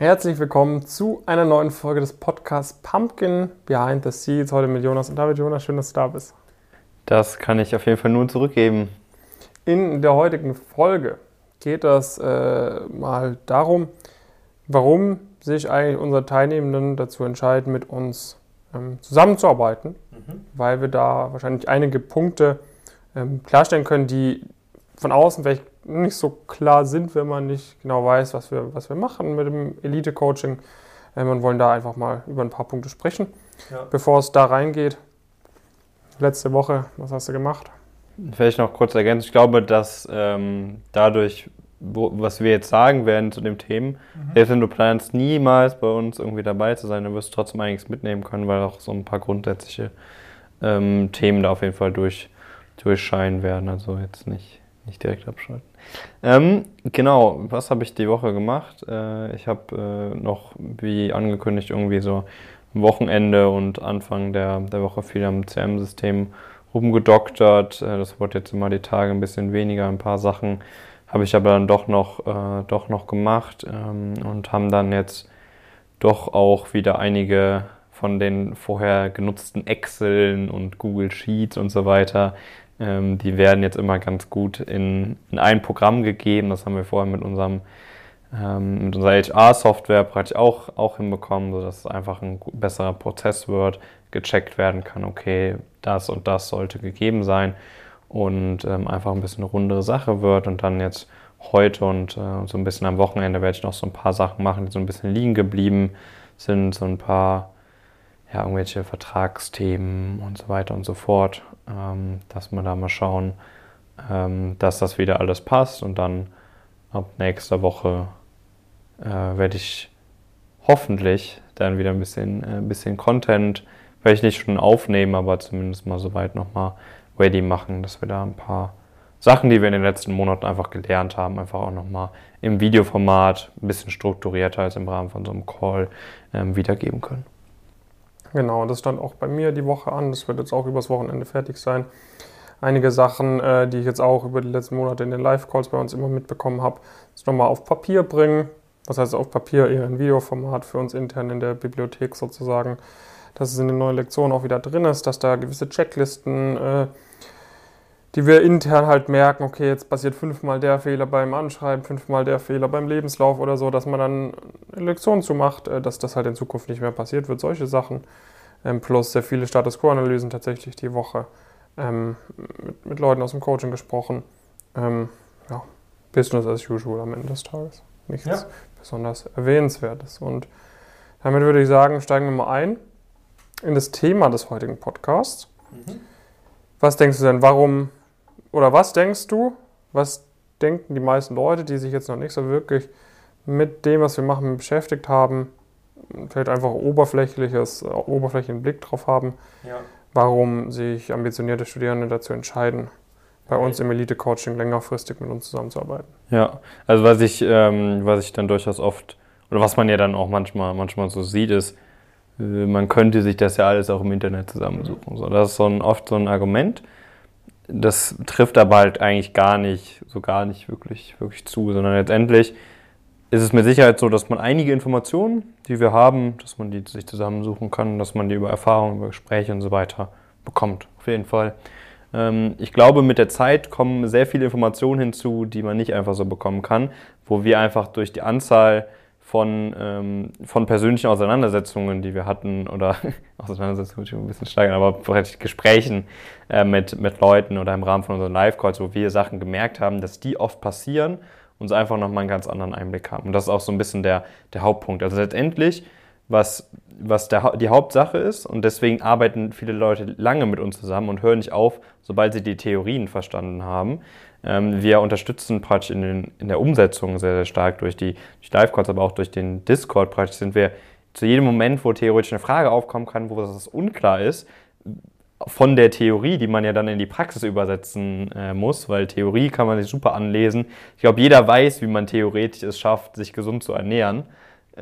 Herzlich willkommen zu einer neuen Folge des Podcasts Pumpkin Behind the Scenes. Heute mit Jonas und David. Jonas, schön, dass du da bist. Das kann ich auf jeden Fall nur zurückgeben. In der heutigen Folge geht es äh, mal darum, warum sich eigentlich unsere Teilnehmenden dazu entscheiden, mit uns ähm, zusammenzuarbeiten, mhm. weil wir da wahrscheinlich einige Punkte ähm, klarstellen können, die von außen vielleicht nicht so klar sind, wenn man nicht genau weiß, was wir, was wir machen mit dem Elite-Coaching. Ähm, und wollen da einfach mal über ein paar Punkte sprechen. Ja. Bevor es da reingeht, letzte Woche, was hast du gemacht? Vielleicht noch kurz ergänzen. Ich glaube, dass ähm, dadurch, wo, was wir jetzt sagen werden zu den Themen, mhm. selbst wenn du planst, niemals bei uns irgendwie dabei zu sein, dann wirst du trotzdem einiges mitnehmen können, weil auch so ein paar grundsätzliche ähm, Themen da auf jeden Fall durch, durchscheinen werden. Also jetzt nicht, nicht direkt abschalten. Ähm, genau, was habe ich die Woche gemacht? Äh, ich habe äh, noch, wie angekündigt, irgendwie so Wochenende und Anfang der, der Woche viel am CM-System rumgedoktert. Äh, das wurde jetzt immer die Tage ein bisschen weniger, ein paar Sachen habe ich aber dann doch noch, äh, doch noch gemacht ähm, und haben dann jetzt doch auch wieder einige von den vorher genutzten Exceln und Google Sheets und so weiter ähm, die werden jetzt immer ganz gut in, in ein Programm gegeben. Das haben wir vorher mit unserem ähm, mit unserer HR-Software praktisch auch, auch hinbekommen, sodass es einfach ein besserer Prozess wird, gecheckt werden kann, okay, das und das sollte gegeben sein und ähm, einfach ein bisschen eine rundere Sache wird und dann jetzt heute und äh, so ein bisschen am Wochenende werde ich noch so ein paar Sachen machen, die so ein bisschen liegen geblieben sind, so ein paar ja, irgendwelche Vertragsthemen und so weiter und so fort ähm, dass wir da mal schauen, ähm, dass das wieder alles passt und dann ab nächster Woche äh, werde ich hoffentlich dann wieder ein bisschen, äh, bisschen Content, vielleicht nicht schon aufnehmen, aber zumindest mal soweit nochmal ready machen, dass wir da ein paar Sachen, die wir in den letzten Monaten einfach gelernt haben, einfach auch nochmal im Videoformat ein bisschen strukturierter als im Rahmen von so einem Call ähm, wiedergeben können. Genau, das stand auch bei mir die Woche an. Das wird jetzt auch übers Wochenende fertig sein. Einige Sachen, äh, die ich jetzt auch über die letzten Monate in den Live-Calls bei uns immer mitbekommen habe, ist nochmal auf Papier bringen. Was heißt auf Papier eher ein Videoformat für uns intern in der Bibliothek sozusagen. Dass es in den neuen Lektionen auch wieder drin ist, dass da gewisse Checklisten äh, die wir intern halt merken, okay, jetzt passiert fünfmal der Fehler beim Anschreiben, fünfmal der Fehler beim Lebenslauf oder so, dass man dann eine Lektion zu macht, äh, dass das halt in Zukunft nicht mehr passiert wird, solche Sachen. Ähm, plus sehr viele Status Quo-Analysen tatsächlich die Woche ähm, mit, mit, Leuten aus dem Coaching gesprochen. Ähm, ja, Business as usual am Ende des Tages. Nichts ja. besonders Erwähnenswertes. Und damit würde ich sagen, steigen wir mal ein in das Thema des heutigen Podcasts. Mhm. Was denkst du denn, warum oder was denkst du, was denken die meisten Leute, die sich jetzt noch nicht so wirklich mit dem, was wir machen, beschäftigt haben, vielleicht einfach oberflächliches, oberflächlichen Blick drauf haben, ja. warum sich ambitionierte Studierende dazu entscheiden, bei uns im Elite-Coaching längerfristig mit uns zusammenzuarbeiten. Ja, also was ich, ähm, was ich dann durchaus oft, oder was man ja dann auch manchmal, manchmal so sieht, ist, äh, man könnte sich das ja alles auch im Internet zusammensuchen. So, das ist so ein, oft so ein Argument das trifft aber halt eigentlich gar nicht, so gar nicht wirklich, wirklich zu, sondern letztendlich ist es mit Sicherheit so, dass man einige Informationen, die wir haben, dass man die sich zusammensuchen kann, dass man die über Erfahrungen, über Gespräche und so weiter bekommt. Auf jeden Fall. Ähm, ich glaube, mit der Zeit kommen sehr viele Informationen hinzu, die man nicht einfach so bekommen kann, wo wir einfach durch die Anzahl von, ähm, von persönlichen Auseinandersetzungen, die wir hatten, oder Auseinandersetzungen ein bisschen steigern, aber Gesprächen äh, mit, mit Leuten oder im Rahmen von unseren Live-Calls, wo wir Sachen gemerkt haben, dass die oft passieren und so einfach nochmal einen ganz anderen Einblick haben. Und das ist auch so ein bisschen der, der Hauptpunkt. Also letztendlich, was, was der, die Hauptsache ist, und deswegen arbeiten viele Leute lange mit uns zusammen und hören nicht auf, sobald sie die Theorien verstanden haben, ähm, wir unterstützen praktisch in, den, in, der Umsetzung sehr, sehr stark durch die, die Live-Calls, aber auch durch den Discord. Praktisch sind wir zu jedem Moment, wo theoretisch eine Frage aufkommen kann, wo das unklar ist, von der Theorie, die man ja dann in die Praxis übersetzen äh, muss, weil Theorie kann man sich super anlesen. Ich glaube, jeder weiß, wie man theoretisch es schafft, sich gesund zu ernähren,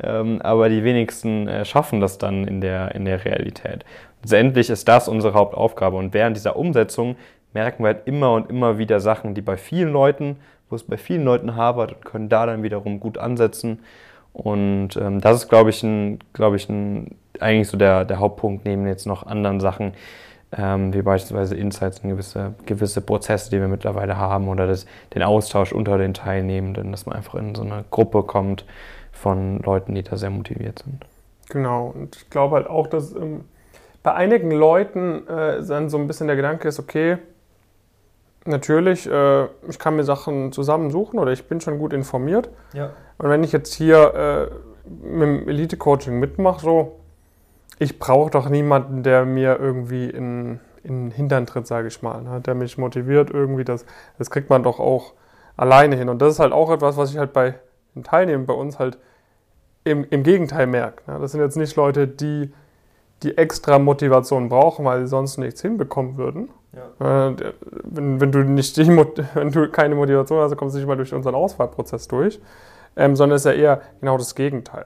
ähm, aber die wenigsten äh, schaffen das dann in der, in der Realität. Letztendlich ist das unsere Hauptaufgabe und während dieser Umsetzung merken wir halt immer und immer wieder Sachen, die bei vielen Leuten, wo es bei vielen Leuten habert und können da dann wiederum gut ansetzen. Und ähm, das ist, glaube ich, ein, glaube ich, ein, eigentlich so der, der Hauptpunkt neben jetzt noch anderen Sachen, ähm, wie beispielsweise Insights und gewisse, gewisse Prozesse, die wir mittlerweile haben oder das, den Austausch unter den Teilnehmenden, dass man einfach in so eine Gruppe kommt von Leuten, die da sehr motiviert sind. Genau, und ich glaube halt auch, dass ähm, bei einigen Leuten äh, dann so ein bisschen der Gedanke ist, okay, natürlich, äh, ich kann mir Sachen zusammensuchen oder ich bin schon gut informiert. Ja. Und wenn ich jetzt hier äh, mit dem Elite-Coaching mitmache, so, ich brauche doch niemanden, der mir irgendwie in, in den Hintern tritt, sage ich mal, ne? der mich motiviert irgendwie. Das, das kriegt man doch auch alleine hin. Und das ist halt auch etwas, was ich halt bei den Teilnehmern bei uns halt im, im Gegenteil merke. Ne? Das sind jetzt nicht Leute, die die extra Motivation brauchen, weil sie sonst nichts hinbekommen würden. Ja. Äh, wenn, wenn, du nicht die, wenn du keine Motivation hast, kommst du nicht mal durch unseren Auswahlprozess durch, ähm, sondern es ist ja eher genau das Gegenteil.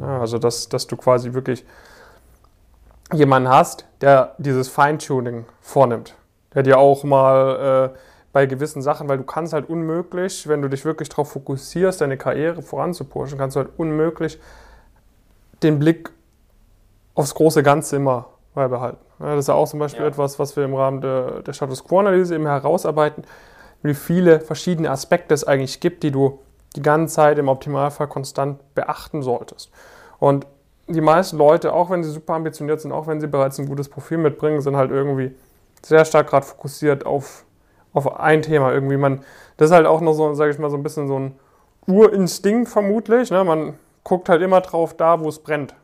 Ja, also, dass, dass du quasi wirklich jemanden hast, der dieses Feintuning vornimmt, der dir auch mal äh, bei gewissen Sachen, weil du kannst halt unmöglich, wenn du dich wirklich darauf fokussierst, deine Karriere voranzupushen, kannst du halt unmöglich den Blick aufs große Ganze immer beibehalten. Das ist ja auch zum Beispiel ja. etwas, was wir im Rahmen der, der Status Quo-Analyse eben herausarbeiten, wie viele verschiedene Aspekte es eigentlich gibt, die du die ganze Zeit im Optimalfall konstant beachten solltest. Und die meisten Leute, auch wenn sie super ambitioniert sind, auch wenn sie bereits ein gutes Profil mitbringen, sind halt irgendwie sehr stark gerade fokussiert auf, auf ein Thema. Irgendwie man, das ist halt auch noch so, sage ich mal, so ein bisschen so ein Urinstinkt vermutlich. Ne? Man guckt halt immer drauf da, wo es brennt.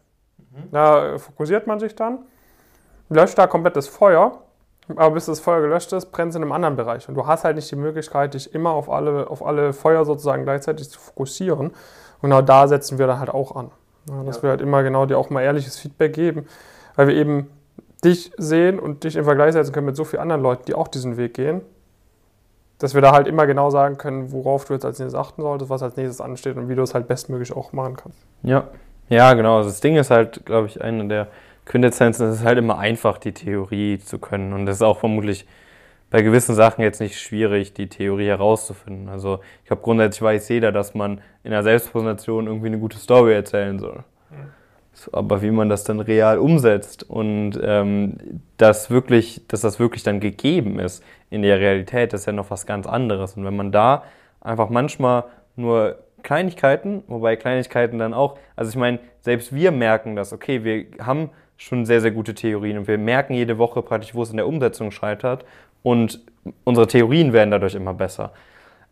Mhm. Da fokussiert man sich dann, löscht da komplett das Feuer, aber bis das Feuer gelöscht ist, brennt es in einem anderen Bereich. Und du hast halt nicht die Möglichkeit, dich immer auf alle, auf alle Feuer sozusagen gleichzeitig zu fokussieren. Und genau da setzen wir dann halt auch an. Ja, dass ja. wir halt immer genau dir auch mal ehrliches Feedback geben, weil wir eben dich sehen und dich im Vergleich setzen können mit so vielen anderen Leuten, die auch diesen Weg gehen, dass wir da halt immer genau sagen können, worauf du jetzt als nächstes achten solltest, was als nächstes ansteht und wie du es halt bestmöglich auch machen kannst. Ja, ja, genau. Also das Ding ist halt, glaube ich, eine der Quintessenzen, es ist halt immer einfach, die Theorie zu können. Und das ist auch vermutlich bei gewissen Sachen jetzt nicht schwierig, die Theorie herauszufinden. Also ich glaube, grundsätzlich weiß jeder, dass man in einer Selbstpräsentation irgendwie eine gute Story erzählen soll. Aber wie man das dann real umsetzt und ähm, das wirklich, dass das wirklich dann gegeben ist in der Realität, das ist ja noch was ganz anderes. Und wenn man da einfach manchmal nur Kleinigkeiten, wobei Kleinigkeiten dann auch, also ich meine, selbst wir merken das, okay, wir haben schon sehr, sehr gute Theorien und wir merken jede Woche praktisch, wo es in der Umsetzung scheitert und unsere Theorien werden dadurch immer besser.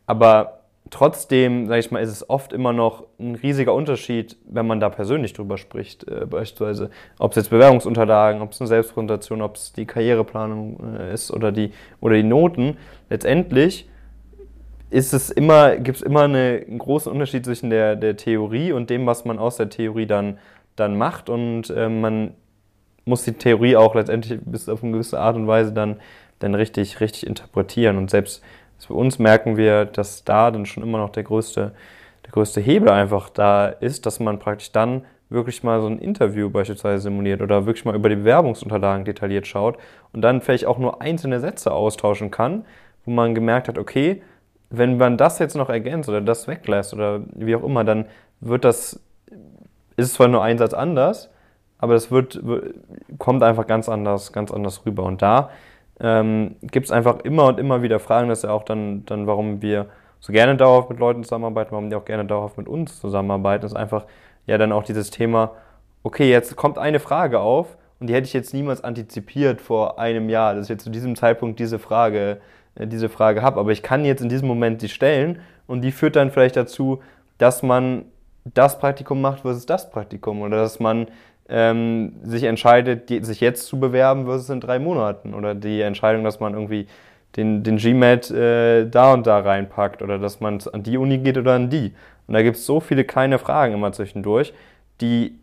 Aber trotzdem, sage ich mal, ist es oft immer noch ein riesiger Unterschied, wenn man da persönlich drüber spricht. Äh, beispielsweise, ob es jetzt Bewerbungsunterlagen, ob es eine Selbstpräsentation, ob es die Karriereplanung äh, ist oder die, oder die Noten. Letztendlich ist es immer, gibt es immer eine, einen großen Unterschied zwischen der, der Theorie und dem, was man aus der Theorie dann, dann macht. Und äh, man muss die Theorie auch letztendlich bis auf eine gewisse Art und Weise dann, dann richtig, richtig interpretieren. Und selbst für uns merken wir, dass da dann schon immer noch der größte, der größte Hebel einfach da ist, dass man praktisch dann wirklich mal so ein Interview beispielsweise simuliert oder wirklich mal über die Bewerbungsunterlagen detailliert schaut und dann vielleicht auch nur einzelne Sätze austauschen kann, wo man gemerkt hat, okay, wenn man das jetzt noch ergänzt oder das weglässt oder wie auch immer, dann wird das, ist zwar nur ein Satz anders, aber das wird, kommt einfach ganz anders, ganz anders rüber. Und da ähm, gibt es einfach immer und immer wieder Fragen, das ist ja auch dann, dann, warum wir so gerne dauerhaft mit Leuten zusammenarbeiten, warum die auch gerne dauerhaft mit uns zusammenarbeiten, ist einfach ja dann auch dieses Thema, okay, jetzt kommt eine Frage auf und die hätte ich jetzt niemals antizipiert vor einem Jahr, dass ich jetzt zu diesem Zeitpunkt diese Frage äh, diese Frage habe. Aber ich kann jetzt in diesem Moment die stellen und die führt dann vielleicht dazu, dass man das Praktikum macht versus das Praktikum oder dass man ähm, sich entscheidet, sich jetzt zu bewerben versus in drei Monaten oder die Entscheidung, dass man irgendwie den, den GMAT äh, da und da reinpackt oder dass man an die Uni geht oder an die. Und da gibt es so viele kleine Fragen immer zwischendurch, die,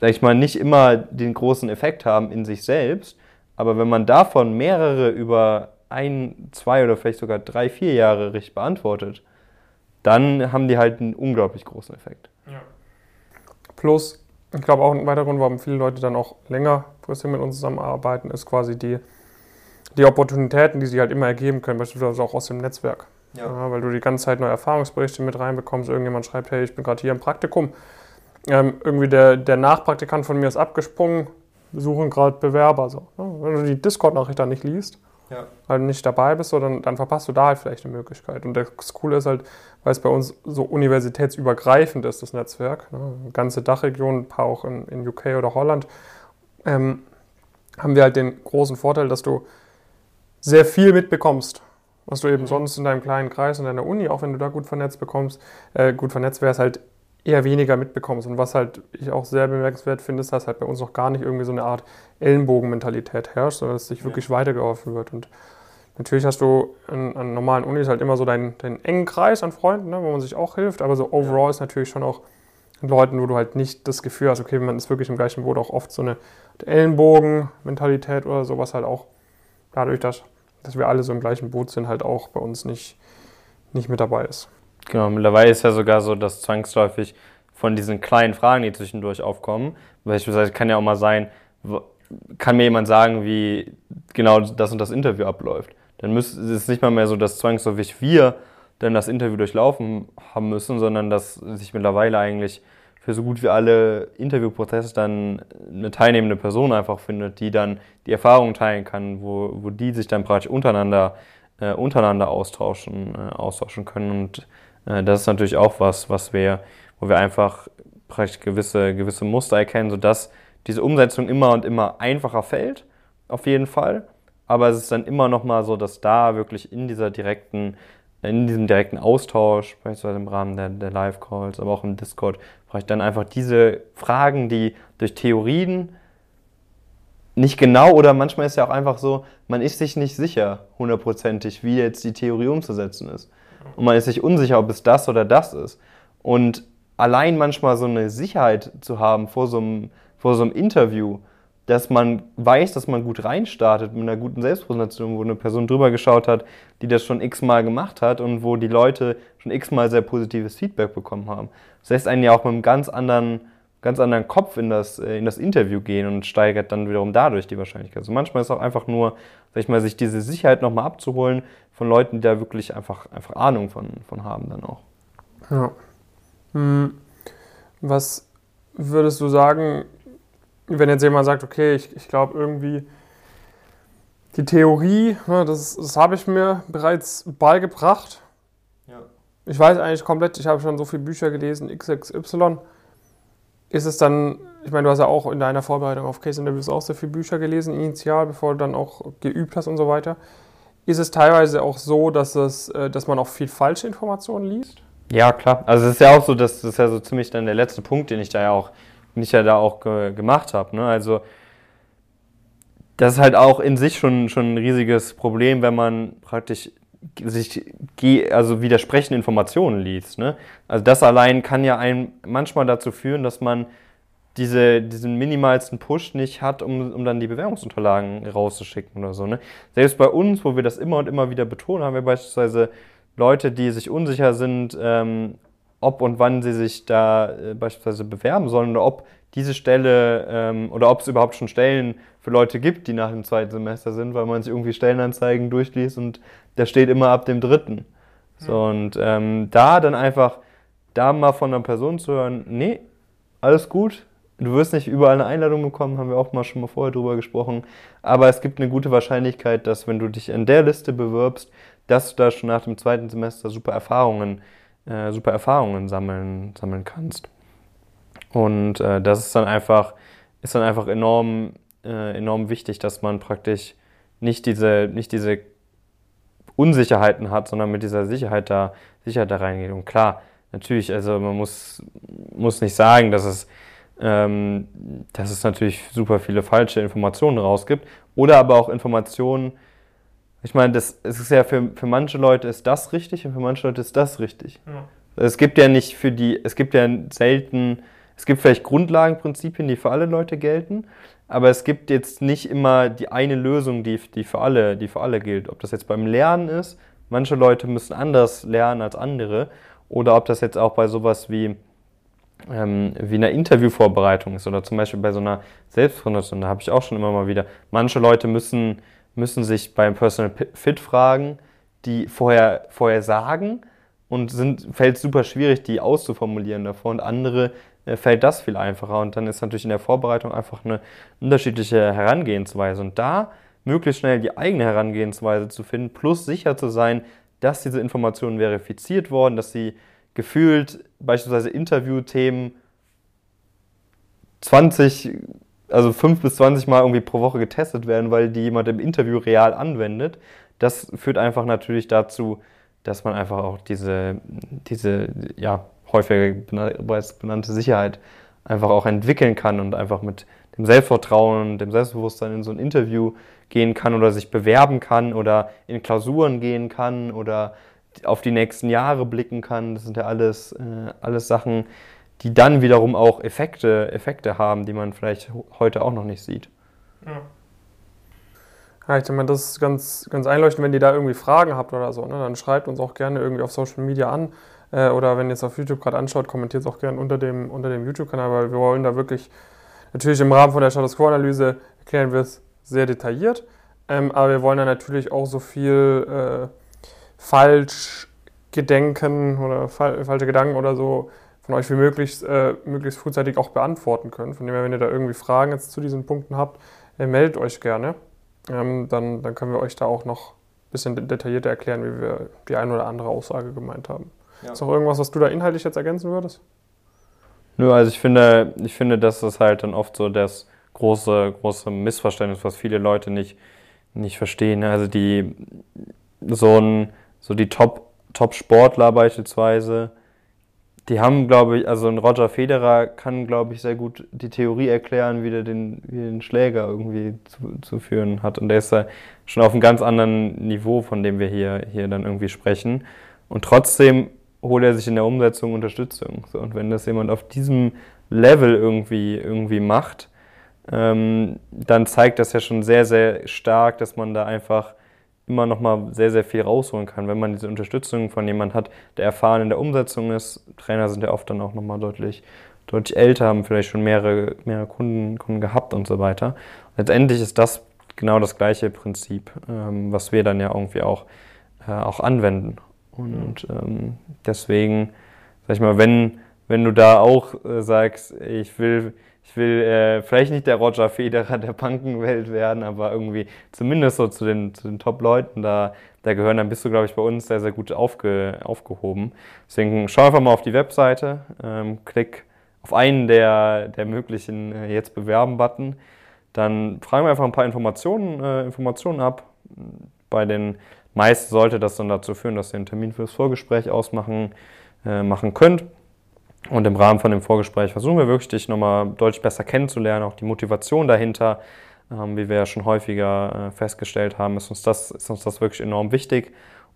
sag ich mal, nicht immer den großen Effekt haben in sich selbst, aber wenn man davon mehrere über ein, zwei oder vielleicht sogar drei, vier Jahre richtig beantwortet, dann haben die halt einen unglaublich großen Effekt. Ja. Plus, ich glaube auch ein weiterer Grund, warum viele Leute dann auch längerfristig mit uns zusammenarbeiten, ist quasi die, die Opportunitäten, die sich halt immer ergeben können, beispielsweise auch aus dem Netzwerk. Ja. ja. weil du die ganze Zeit neue Erfahrungsberichte mit reinbekommst. Irgendjemand schreibt, hey, ich bin gerade hier im Praktikum. Ähm, irgendwie der, der Nachpraktikant von mir ist abgesprungen, wir suchen gerade Bewerber. So, ne? Wenn du die Discord-Nachricht dann nicht liest, ja. halt nicht dabei bist, so, dann, dann verpasst du da halt vielleicht eine Möglichkeit. Und das Coole ist halt, weil es bei uns so universitätsübergreifend ist, das Netzwerk, ne? eine ganze Dachregion, ein paar auch in, in UK oder Holland, ähm, haben wir halt den großen Vorteil, dass du sehr viel mitbekommst, was du eben mhm. sonst in deinem kleinen Kreis, in deiner Uni, auch wenn du da gut vernetzt bekommst, äh, gut vernetzt wärst, halt eher weniger mitbekommst. Und was halt ich auch sehr bemerkenswert finde, ist, dass halt bei uns noch gar nicht irgendwie so eine Art Ellenbogenmentalität herrscht, sondern dass sich wirklich ja. weitergeholfen wird. Und natürlich hast du an, an, normalen Unis halt immer so deinen, deinen engen Kreis an Freunden, ne, wo man sich auch hilft, aber so overall ja. ist natürlich schon auch Leuten, wo du halt nicht das Gefühl hast, okay, man ist wirklich im gleichen Boot, auch oft so eine Ellenbogen-Mentalität oder sowas halt auch dadurch, dass, dass wir alle so im gleichen Boot sind, halt auch bei uns nicht, nicht mit dabei ist. Genau, mittlerweile ist ja sogar so, dass zwangsläufig von diesen kleinen Fragen, die zwischendurch aufkommen, beispielsweise kann ja auch mal sein, kann mir jemand sagen, wie genau das und das Interview abläuft. Dann ist es nicht mal mehr so, dass zwangsläufig wir dann das Interview durchlaufen haben müssen, sondern dass sich mittlerweile eigentlich für so gut wie alle Interviewprozesse dann eine teilnehmende Person einfach findet, die dann die Erfahrungen teilen kann, wo, wo die sich dann praktisch untereinander, äh, untereinander austauschen, äh, austauschen können. Und das ist natürlich auch was, was wir, wo wir einfach praktisch gewisse, gewisse Muster erkennen, sodass diese Umsetzung immer und immer einfacher fällt, auf jeden Fall. Aber es ist dann immer noch mal so, dass da wirklich in dieser direkten, in diesem direkten Austausch, beispielsweise im Rahmen der, der Live-Calls, aber auch im Discord, ich dann einfach diese Fragen, die durch Theorien nicht genau oder manchmal ist ja auch einfach so, man ist sich nicht sicher hundertprozentig, wie jetzt die Theorie umzusetzen ist und man ist sich unsicher, ob es das oder das ist. Und allein manchmal so eine Sicherheit zu haben vor so einem, vor so einem Interview, dass man weiß, dass man gut reinstartet mit einer guten Selbstpräsentation, wo eine Person drüber geschaut hat, die das schon x-mal gemacht hat und wo die Leute schon x-mal sehr positives Feedback bekommen haben. Das lässt einen ja auch mit einem ganz anderen, ganz anderen Kopf in das, äh, in das Interview gehen und steigert dann wiederum dadurch die Wahrscheinlichkeit. Also manchmal ist es auch einfach nur, sag ich mal, sich diese Sicherheit nochmal abzuholen, von Leuten, die da wirklich einfach, einfach Ahnung von, von haben dann auch. Ja. Hm. Was würdest du sagen, wenn jetzt jemand sagt, okay, ich, ich glaube irgendwie, die Theorie, ne, das, das habe ich mir bereits beigebracht. Ja. Ich weiß eigentlich komplett, ich habe schon so viele Bücher gelesen, XXY. Ist es dann, ich meine, du hast ja auch in deiner Vorbereitung auf Case Interviews auch sehr viele Bücher gelesen, initial, bevor du dann auch geübt hast und so weiter ist es teilweise auch so, dass, es, äh, dass man auch viel falsche Informationen liest? Ja, klar. Also es ist ja auch so, dass das ist ja so ziemlich dann der letzte Punkt, den ich da ja auch, den ja da auch ge gemacht habe. Ne? Also das ist halt auch in sich schon, schon ein riesiges Problem, wenn man praktisch sich also widersprechende Informationen liest. Ne? Also das allein kann ja einen manchmal dazu führen, dass man diese, diesen minimalsten Push nicht hat, um, um dann die Bewerbungsunterlagen rauszuschicken oder so. Ne? Selbst bei uns, wo wir das immer und immer wieder betonen, haben wir beispielsweise Leute, die sich unsicher sind, ähm, ob und wann sie sich da äh, beispielsweise bewerben sollen oder ob diese Stelle ähm, oder ob es überhaupt schon Stellen für Leute gibt, die nach dem zweiten Semester sind, weil man sich irgendwie Stellenanzeigen durchliest und da steht immer ab dem dritten. So, und ähm, da dann einfach da mal von einer Person zu hören, nee, alles gut, Du wirst nicht überall eine Einladung bekommen, haben wir auch mal schon mal vorher drüber gesprochen. Aber es gibt eine gute Wahrscheinlichkeit, dass wenn du dich in der Liste bewirbst, dass du da schon nach dem zweiten Semester super Erfahrungen, äh, super Erfahrungen sammeln, sammeln kannst. Und äh, das ist dann einfach, ist dann einfach enorm, äh, enorm wichtig, dass man praktisch nicht diese, nicht diese Unsicherheiten hat, sondern mit dieser Sicherheit da, Sicherheit da reingeht. Und klar, natürlich, also man muss, muss nicht sagen, dass es ähm, dass es natürlich super viele falsche Informationen rausgibt. Oder aber auch Informationen, ich meine, das, es ist ja für, für manche Leute ist das richtig und für manche Leute ist das richtig. Ja. Es gibt ja nicht für die, es gibt ja selten, es gibt vielleicht Grundlagenprinzipien, die für alle Leute gelten, aber es gibt jetzt nicht immer die eine Lösung, die, die, für alle, die für alle gilt. Ob das jetzt beim Lernen ist, manche Leute müssen anders lernen als andere, oder ob das jetzt auch bei sowas wie ähm, wie eine Interviewvorbereitung ist oder zum Beispiel bei so einer Selbstpräsentation, da habe ich auch schon immer mal wieder, manche Leute müssen, müssen sich beim Personal Fit fragen, die vorher, vorher sagen und fällt super schwierig, die auszuformulieren davor. Und andere äh, fällt das viel einfacher. Und dann ist natürlich in der Vorbereitung einfach eine unterschiedliche Herangehensweise. Und da möglichst schnell die eigene Herangehensweise zu finden, plus sicher zu sein, dass diese Informationen verifiziert wurden, dass sie gefühlt beispielsweise Interviewthemen 20, also 5 bis 20 Mal irgendwie pro Woche getestet werden, weil die jemand im Interview real anwendet. Das führt einfach natürlich dazu, dass man einfach auch diese, diese ja, häufiger benannte Sicherheit einfach auch entwickeln kann und einfach mit dem Selbstvertrauen, dem Selbstbewusstsein in so ein Interview gehen kann oder sich bewerben kann oder in Klausuren gehen kann oder auf die nächsten Jahre blicken kann. Das sind ja alles, äh, alles Sachen, die dann wiederum auch Effekte, Effekte haben, die man vielleicht heute auch noch nicht sieht. Ja. Ja, ich denke mal, das ist ganz, ganz einleuchtend, wenn ihr da irgendwie Fragen habt oder so, ne, dann schreibt uns auch gerne irgendwie auf Social Media an. Äh, oder wenn ihr es auf YouTube gerade anschaut, kommentiert es auch gerne unter dem, unter dem YouTube-Kanal, weil wir wollen da wirklich, natürlich im Rahmen von der Status Quo-Analyse erklären wir es sehr detailliert, ähm, aber wir wollen da natürlich auch so viel äh, Falschgedenken oder fal falsche Gedanken oder so von euch wie möglich, äh, möglichst frühzeitig auch beantworten können. Von dem her, wenn ihr da irgendwie Fragen jetzt zu diesen Punkten habt, äh, meldet euch gerne. Ähm, dann, dann können wir euch da auch noch ein bisschen detaillierter erklären, wie wir die eine oder andere Aussage gemeint haben. Ja. Ist noch irgendwas, was du da inhaltlich jetzt ergänzen würdest? Nö, also ich finde, ich finde, das ist halt dann oft so das große, große Missverständnis, was viele Leute nicht, nicht verstehen. Also die so ein, so die Top, Top-Sportler beispielsweise, die haben, glaube ich, also ein Roger Federer kann, glaube ich, sehr gut die Theorie erklären, wie der den, wie den Schläger irgendwie zu, zu führen hat. Und der ist ja schon auf einem ganz anderen Niveau, von dem wir hier, hier dann irgendwie sprechen. Und trotzdem holt er sich in der Umsetzung Unterstützung. So, und wenn das jemand auf diesem Level irgendwie, irgendwie macht, ähm, dann zeigt das ja schon sehr, sehr stark, dass man da einfach immer noch mal sehr, sehr viel rausholen kann, wenn man diese Unterstützung von jemandem hat, der erfahren in der Umsetzung ist. Trainer sind ja oft dann auch noch mal deutlich, deutlich älter, haben vielleicht schon mehrere, mehrere Kunden, Kunden gehabt und so weiter. Letztendlich ist das genau das gleiche Prinzip, ähm, was wir dann ja irgendwie auch, äh, auch anwenden. Und ähm, deswegen, sag ich mal, wenn, wenn du da auch äh, sagst, ich will ich will äh, vielleicht nicht der Roger Federer der Bankenwelt werden, aber irgendwie zumindest so zu den, zu den Top-Leuten da, da gehören, dann bist du, glaube ich, bei uns sehr, sehr gut aufge, aufgehoben. Deswegen schau einfach mal auf die Webseite, ähm, klick auf einen der, der möglichen äh, Jetzt bewerben-Button. Dann fragen wir einfach ein paar Informationen, äh, Informationen ab. Bei den meisten sollte das dann dazu führen, dass ihr einen Termin fürs Vorgespräch ausmachen äh, machen könnt. Und im Rahmen von dem Vorgespräch versuchen wir wirklich, dich nochmal deutlich besser kennenzulernen, auch die Motivation dahinter. Ähm, wie wir ja schon häufiger äh, festgestellt haben, ist uns, das, ist uns das wirklich enorm wichtig.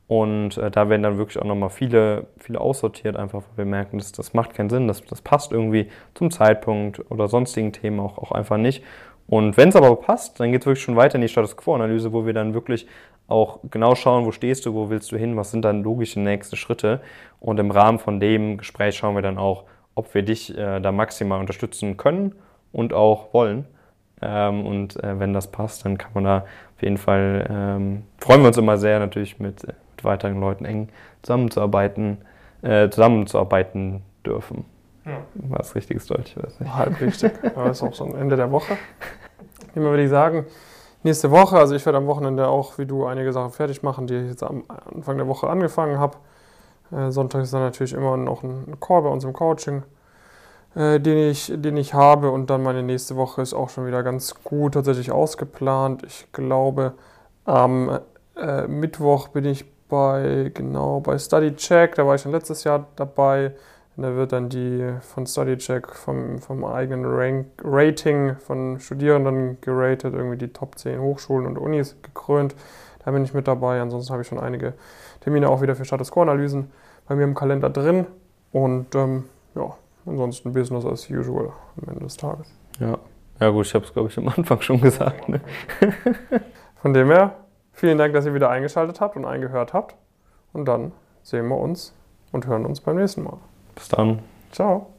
Und äh, da werden dann wirklich auch nochmal viele, viele aussortiert, einfach weil wir merken, dass, das macht keinen Sinn, das, das passt irgendwie zum Zeitpunkt oder sonstigen Themen auch, auch einfach nicht. Und wenn es aber passt, dann geht es wirklich schon weiter in die Status Quo-Analyse, wo wir dann wirklich auch genau schauen, wo stehst du, wo willst du hin, was sind dann logische nächste Schritte. Und im Rahmen von dem Gespräch schauen wir dann auch, ob wir dich äh, da maximal unterstützen können und auch wollen. Ähm, und äh, wenn das passt, dann kann man da auf jeden Fall, ähm, freuen wir uns immer sehr natürlich mit, mit weiteren Leuten eng zusammenzuarbeiten, äh, zusammenzuarbeiten dürfen. Ja. War das richtiges Deutsch? Weiß nicht. Halb richtig. Aber das ist auch schon Ende der Woche. Wie würde ich sagen, nächste Woche, also ich werde am Wochenende auch wie du einige Sachen fertig machen, die ich jetzt am Anfang der Woche angefangen habe. Äh, Sonntag ist dann natürlich immer noch ein Call bei uns im Coaching, äh, den, ich, den ich habe. Und dann meine nächste Woche ist auch schon wieder ganz gut tatsächlich ausgeplant. Ich glaube, am äh, Mittwoch bin ich bei, genau, bei Study Check, da war ich schon letztes Jahr dabei. Da wird dann die von StudyCheck vom, vom eigenen Rank, Rating von Studierenden geratet, irgendwie die Top 10 Hochschulen und Unis gekrönt. Da bin ich mit dabei. Ansonsten habe ich schon einige Termine auch wieder für Status Quo-Analysen bei mir im Kalender drin. Und ähm, ja, ansonsten Business as usual am Ende des Tages. Ja, ja gut, ich habe es glaube ich am Anfang schon gesagt. Ne? Von dem her, vielen Dank, dass ihr wieder eingeschaltet habt und eingehört habt. Und dann sehen wir uns und hören uns beim nächsten Mal. Bis dann. Ciao.